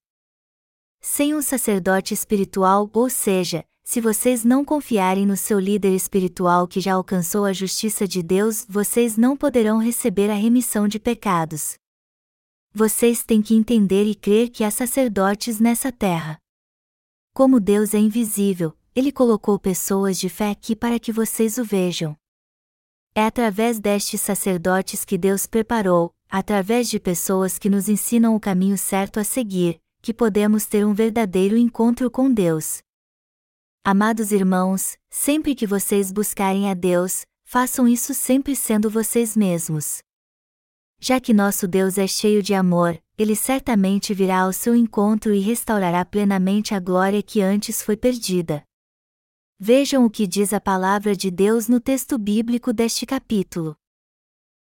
Sem um sacerdote espiritual, ou seja, se vocês não confiarem no seu líder espiritual que já alcançou a justiça de Deus, vocês não poderão receber a remissão de pecados. Vocês têm que entender e crer que há sacerdotes nessa terra. Como Deus é invisível, Ele colocou pessoas de fé aqui para que vocês o vejam. É através destes sacerdotes que Deus preparou, através de pessoas que nos ensinam o caminho certo a seguir, que podemos ter um verdadeiro encontro com Deus. Amados irmãos, sempre que vocês buscarem a Deus, façam isso sempre sendo vocês mesmos. Já que nosso Deus é cheio de amor, ele certamente virá ao seu encontro e restaurará plenamente a glória que antes foi perdida. Vejam o que diz a palavra de Deus no texto bíblico deste capítulo.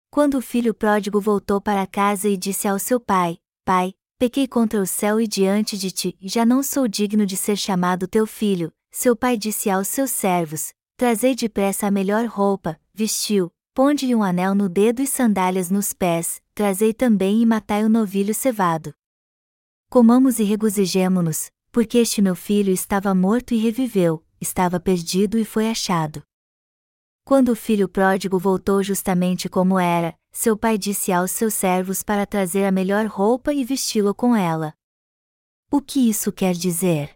Quando o filho pródigo voltou para casa e disse ao seu pai: Pai, pequei contra o céu e diante de ti, já não sou digno de ser chamado teu filho, seu pai disse aos seus servos: Trazei depressa a melhor roupa, vestiu, ponde-lhe um anel no dedo e sandálias nos pés, trazei também e matai o novilho cevado. Comamos e regozijemo-nos, porque este meu filho estava morto e reviveu, estava perdido e foi achado. Quando o filho pródigo voltou justamente como era, seu pai disse aos seus servos para trazer a melhor roupa e vesti-lo com ela. O que isso quer dizer?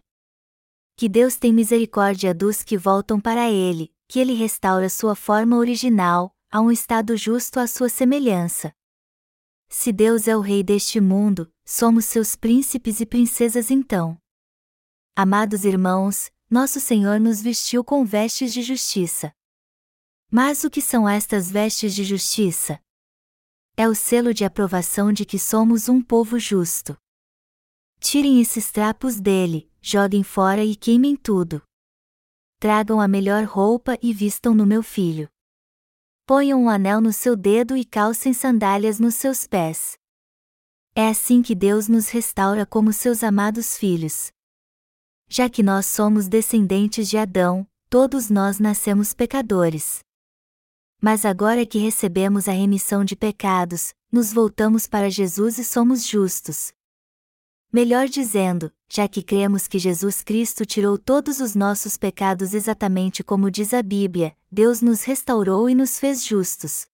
que Deus tem misericórdia dos que voltam para Ele, que Ele restaura sua forma original, a um estado justo à sua semelhança. Se Deus é o Rei deste mundo, somos seus príncipes e princesas então. Amados irmãos, nosso Senhor nos vestiu com vestes de justiça. Mas o que são estas vestes de justiça? É o selo de aprovação de que somos um povo justo. Tirem esses trapos dele, joguem fora e queimem tudo. Tragam a melhor roupa e vistam no meu filho. Ponham um anel no seu dedo e calcem sandálias nos seus pés. É assim que Deus nos restaura como seus amados filhos. Já que nós somos descendentes de Adão, todos nós nascemos pecadores. Mas agora que recebemos a remissão de pecados, nos voltamos para Jesus e somos justos, Melhor dizendo, já que cremos que Jesus Cristo tirou todos os nossos pecados exatamente como diz a Bíblia, Deus nos restaurou e nos fez justos.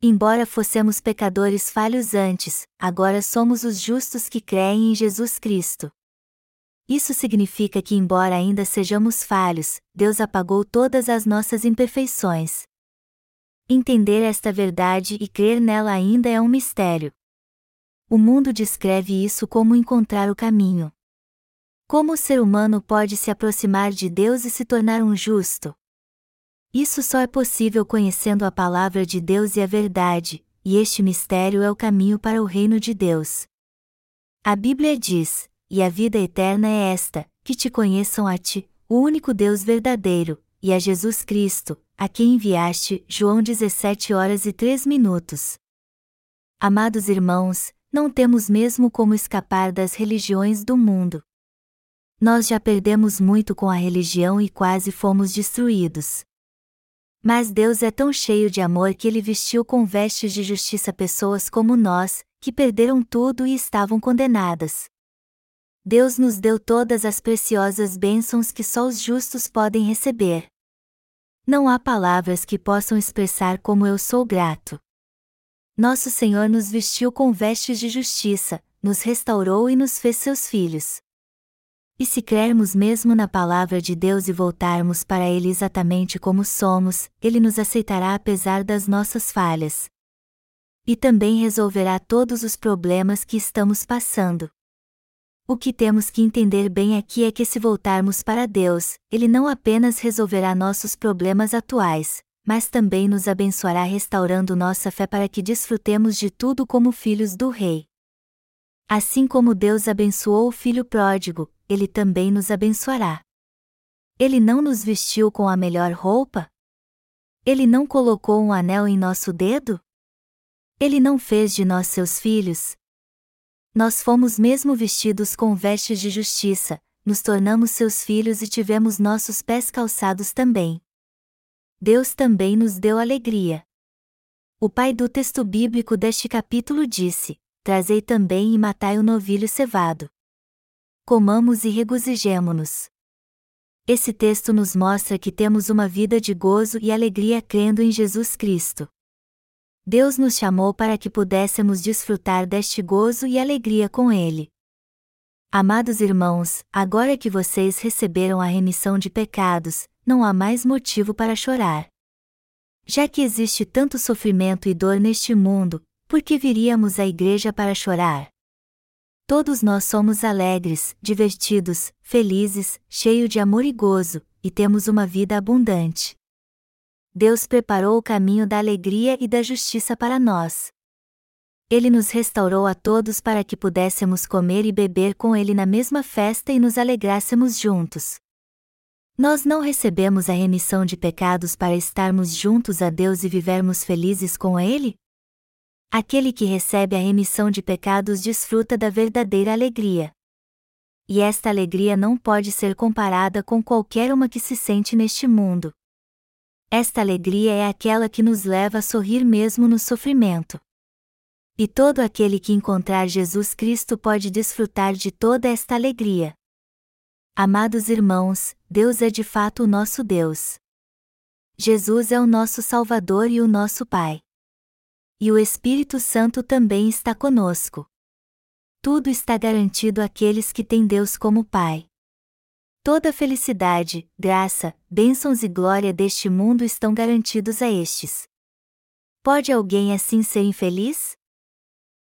Embora fossemos pecadores falhos antes, agora somos os justos que creem em Jesus Cristo. Isso significa que, embora ainda sejamos falhos, Deus apagou todas as nossas imperfeições. Entender esta verdade e crer nela ainda é um mistério. O mundo descreve isso como encontrar o caminho. Como o ser humano pode se aproximar de Deus e se tornar um justo? Isso só é possível conhecendo a palavra de Deus e a verdade, e este mistério é o caminho para o reino de Deus. A Bíblia diz: E a vida eterna é esta, que te conheçam a ti, o único Deus verdadeiro, e a Jesus Cristo, a quem enviaste. João 17 horas e 3 minutos. Amados irmãos, não temos mesmo como escapar das religiões do mundo. Nós já perdemos muito com a religião e quase fomos destruídos. Mas Deus é tão cheio de amor que ele vestiu com vestes de justiça pessoas como nós, que perderam tudo e estavam condenadas. Deus nos deu todas as preciosas bênçãos que só os justos podem receber. Não há palavras que possam expressar como eu sou grato. Nosso Senhor nos vestiu com vestes de justiça, nos restaurou e nos fez seus filhos. E se crermos mesmo na palavra de Deus e voltarmos para Ele exatamente como somos, Ele nos aceitará apesar das nossas falhas. E também resolverá todos os problemas que estamos passando. O que temos que entender bem aqui é que se voltarmos para Deus, Ele não apenas resolverá nossos problemas atuais, mas também nos abençoará restaurando nossa fé para que desfrutemos de tudo como filhos do Rei. Assim como Deus abençoou o filho pródigo, Ele também nos abençoará. Ele não nos vestiu com a melhor roupa? Ele não colocou um anel em nosso dedo? Ele não fez de nós seus filhos? Nós fomos mesmo vestidos com vestes de justiça, nos tornamos seus filhos e tivemos nossos pés calçados também. Deus também nos deu alegria. O pai do texto bíblico deste capítulo disse: Trazei também e matai o novilho cevado. Comamos e regozijemo-nos. Esse texto nos mostra que temos uma vida de gozo e alegria crendo em Jesus Cristo. Deus nos chamou para que pudéssemos desfrutar deste gozo e alegria com Ele. Amados irmãos, agora que vocês receberam a remissão de pecados, não há mais motivo para chorar. Já que existe tanto sofrimento e dor neste mundo, por que viríamos à igreja para chorar? Todos nós somos alegres, divertidos, felizes, cheios de amor e gozo, e temos uma vida abundante. Deus preparou o caminho da alegria e da justiça para nós. Ele nos restaurou a todos para que pudéssemos comer e beber com Ele na mesma festa e nos alegrássemos juntos. Nós não recebemos a remissão de pecados para estarmos juntos a Deus e vivermos felizes com Ele? Aquele que recebe a remissão de pecados desfruta da verdadeira alegria. E esta alegria não pode ser comparada com qualquer uma que se sente neste mundo. Esta alegria é aquela que nos leva a sorrir mesmo no sofrimento. E todo aquele que encontrar Jesus Cristo pode desfrutar de toda esta alegria. Amados irmãos, Deus é de fato o nosso Deus. Jesus é o nosso Salvador e o nosso Pai. E o Espírito Santo também está conosco. Tudo está garantido àqueles que têm Deus como Pai. Toda felicidade, graça, bênçãos e glória deste mundo estão garantidos a estes. Pode alguém assim ser infeliz?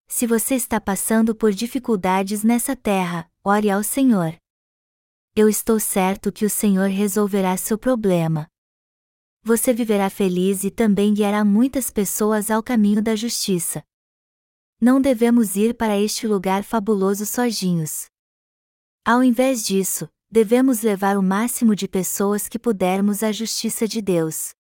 Se você está passando por dificuldades nessa terra, ore ao Senhor. Eu estou certo que o Senhor resolverá seu problema. Você viverá feliz e também guiará muitas pessoas ao caminho da justiça. Não devemos ir para este lugar fabuloso sozinhos. Ao invés disso, devemos levar o máximo de pessoas que pudermos à justiça de Deus.